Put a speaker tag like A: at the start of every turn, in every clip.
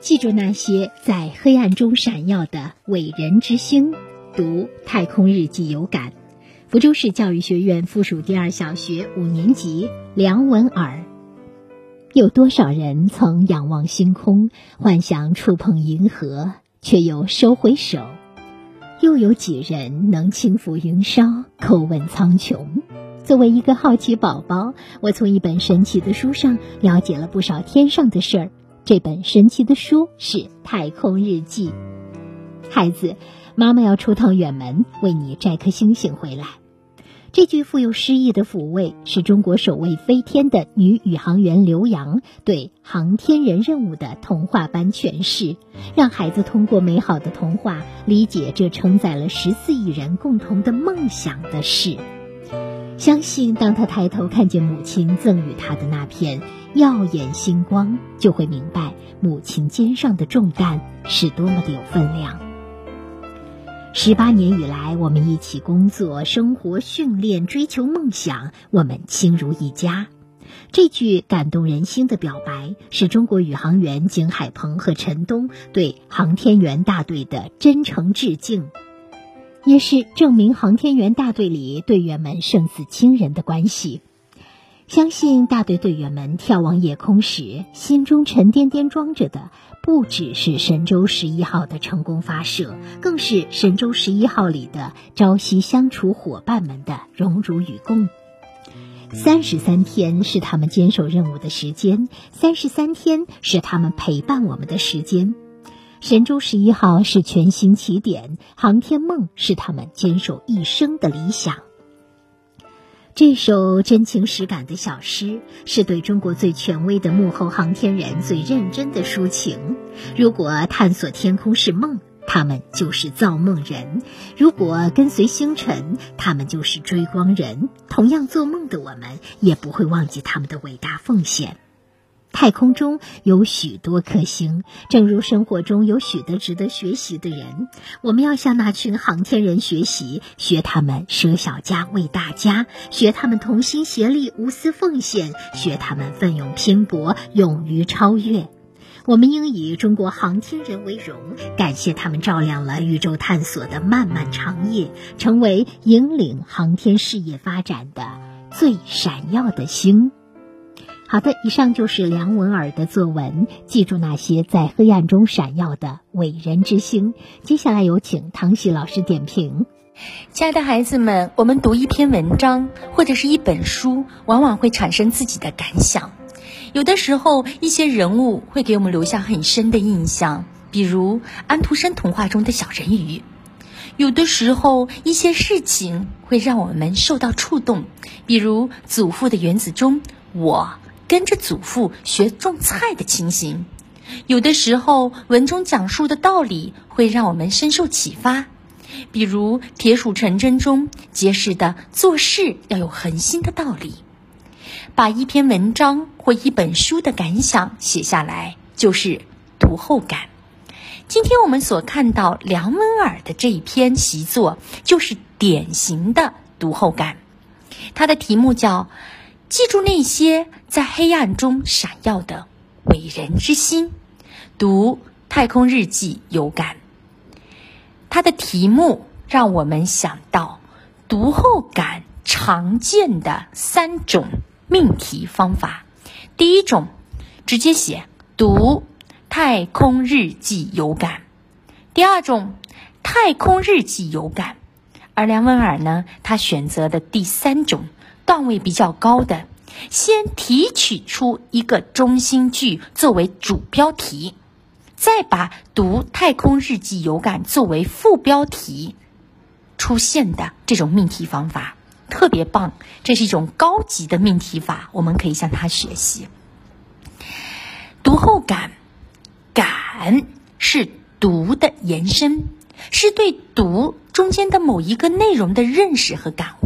A: 记住那些在黑暗中闪耀的伟人之星，读《太空日记》有感。福州市教育学院附属第二小学五年级梁文尔。有多少人曾仰望星空，幻想触碰银河，却又收回手？又有几人能轻抚云梢，叩问苍穹？作为一个好奇宝宝，我从一本神奇的书上了解了不少天上的事儿。这本神奇的书是《太空日记》。孩子，妈妈要出趟远门，为你摘颗星星回来。这句富有诗意的抚慰，是中国首位飞天的女宇航员刘洋对航天人任务的童话般诠释，让孩子通过美好的童话理解这承载了十四亿人共同的梦想的事。相信当他抬头看见母亲赠予他的那片。耀眼星光，就会明白母亲肩上的重担是多么的有分量。十八年以来，我们一起工作、生活、训练、追求梦想，我们亲如一家。这句感动人心的表白，是中国宇航员景海鹏和陈冬对航天员大队的真诚致敬，也是证明航天员大队里队员们胜似亲人的关系。相信大队队员们眺望夜空时，心中沉甸甸装着的，不只是神舟十一号的成功发射，更是神舟十一号里的朝夕相处伙伴们的荣辱与共。三十三天是他们坚守任务的时间，三十三天是他们陪伴我们的时间。神舟十一号是全新起点，航天梦是他们坚守一生的理想。这首真情实感的小诗，是对中国最权威的幕后航天人最认真的抒情。如果探索天空是梦，他们就是造梦人；如果跟随星辰，他们就是追光人。同样做梦的我们，也不会忘记他们的伟大奉献。太空中有许多颗星，正如生活中有许多值得学习的人。我们要向那群航天人学习，学他们舍小家为大家，学他们同心协力、无私奉献，学他们奋勇拼搏、勇于超越。我们应以中国航天人为荣，感谢他们照亮了宇宙探索的漫漫长夜，成为引领航天事业发展的最闪耀的星。好的，以上就是梁文尔的作文。记住那些在黑暗中闪耀的伟人之星。接下来有请唐喜老师点评。
B: 亲爱的孩子们，我们读一篇文章或者是一本书，往往会产生自己的感想。有的时候，一些人物会给我们留下很深的印象，比如安徒生童话中的小人鱼；有的时候，一些事情会让我们受到触动，比如祖父的原子钟，我。跟着祖父学种菜的情形，有的时候文中讲述的道理会让我们深受启发，比如《铁杵成针》中揭示的做事要有恒心的道理。把一篇文章或一本书的感想写下来，就是读后感。今天我们所看到梁文尔的这一篇习作，就是典型的读后感。它的题目叫。记住那些在黑暗中闪耀的伟人之心，读《太空日记》有感。它的题目让我们想到读后感常见的三种命题方法。第一种，直接写“读《太空日记》有感”；第二种，“太空日记有感”。而梁文尔呢，他选择的第三种。段位比较高的，先提取出一个中心句作为主标题，再把“读太空日记有感”作为副标题出现的这种命题方法特别棒，这是一种高级的命题法，我们可以向他学习。读后感，感是读的延伸，是对读中间的某一个内容的认识和感。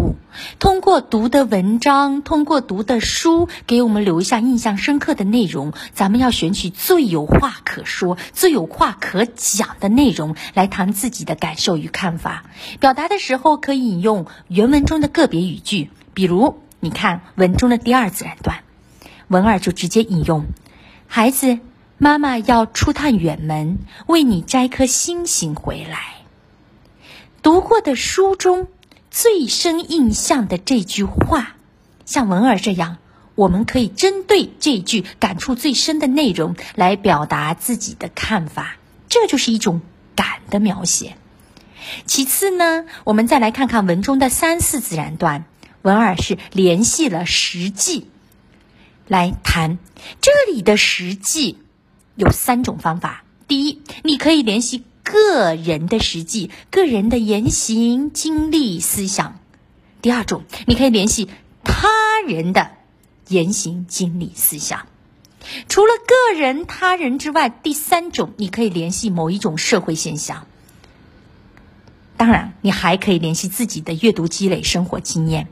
B: 通过读的文章，通过读的书，给我们留下印象深刻的内容。咱们要选取最有话可说、最有话可讲的内容来谈自己的感受与看法。表达的时候可以引用原文中的个别语句，比如，你看文中的第二自然段，文二就直接引用：“孩子，妈妈要出趟远门，为你摘颗星星回来。读过的书中最深印象的这句话，像文儿这样，我们可以针对这句感触最深的内容来表达自己的看法，这就是一种感的描写。其次呢，我们再来看看文中的三四自然段，文儿是联系了实际来谈。这里的实际有三种方法：第一，你可以联系个人的实际，个人的言行、经历、思想；第二种，你可以联系他人的言行、经历、思想。除了个人、他人之外，第三种，你可以联系某一种社会现象。当然，你还可以联系自己的阅读积累、生活经验。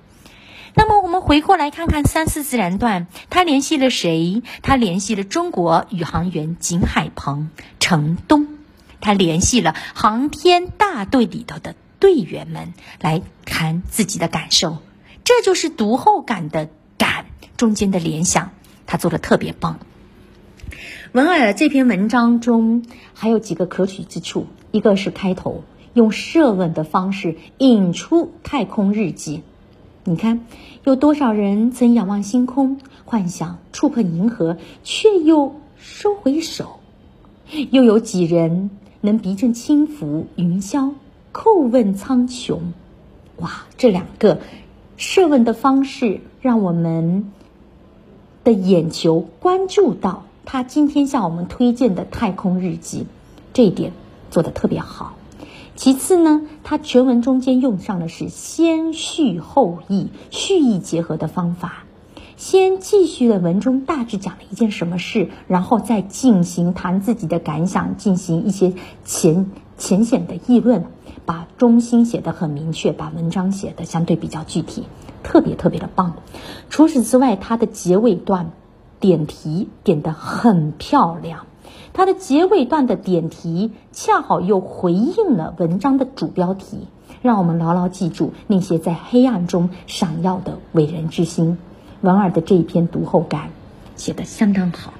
B: 那么，我们回过来看看三四自然段，他联系了谁？他联系了中国宇航员景海鹏、程东，他联系了航天大队里头的队员们来谈自己的感受。这就是读后感的感中间的联想，他做的特别棒。文尔这篇文章中还有几个可取之处，一个是开头。用设问的方式引出太空日记，你看，有多少人曾仰望星空，幻想触碰银河，却又收回手？又有几人能鼻正轻拂云霄，叩问苍穹？哇，这两个设问的方式，让我们的眼球关注到他今天向我们推荐的太空日记，这一点做的特别好。其次呢，他全文中间用上的是先叙后议、叙意结合的方法，先继续了文中大致讲了一件什么事，然后再进行谈自己的感想，进行一些浅浅显的议论，把中心写得很明确，把文章写得相对比较具体，特别特别的棒。除此之外，它的结尾段点题点得很漂亮。它的结尾段的点题恰好又回应了文章的主标题，让我们牢牢记住那些在黑暗中闪耀的伟人之心。王二的这一篇读后感写的相当好。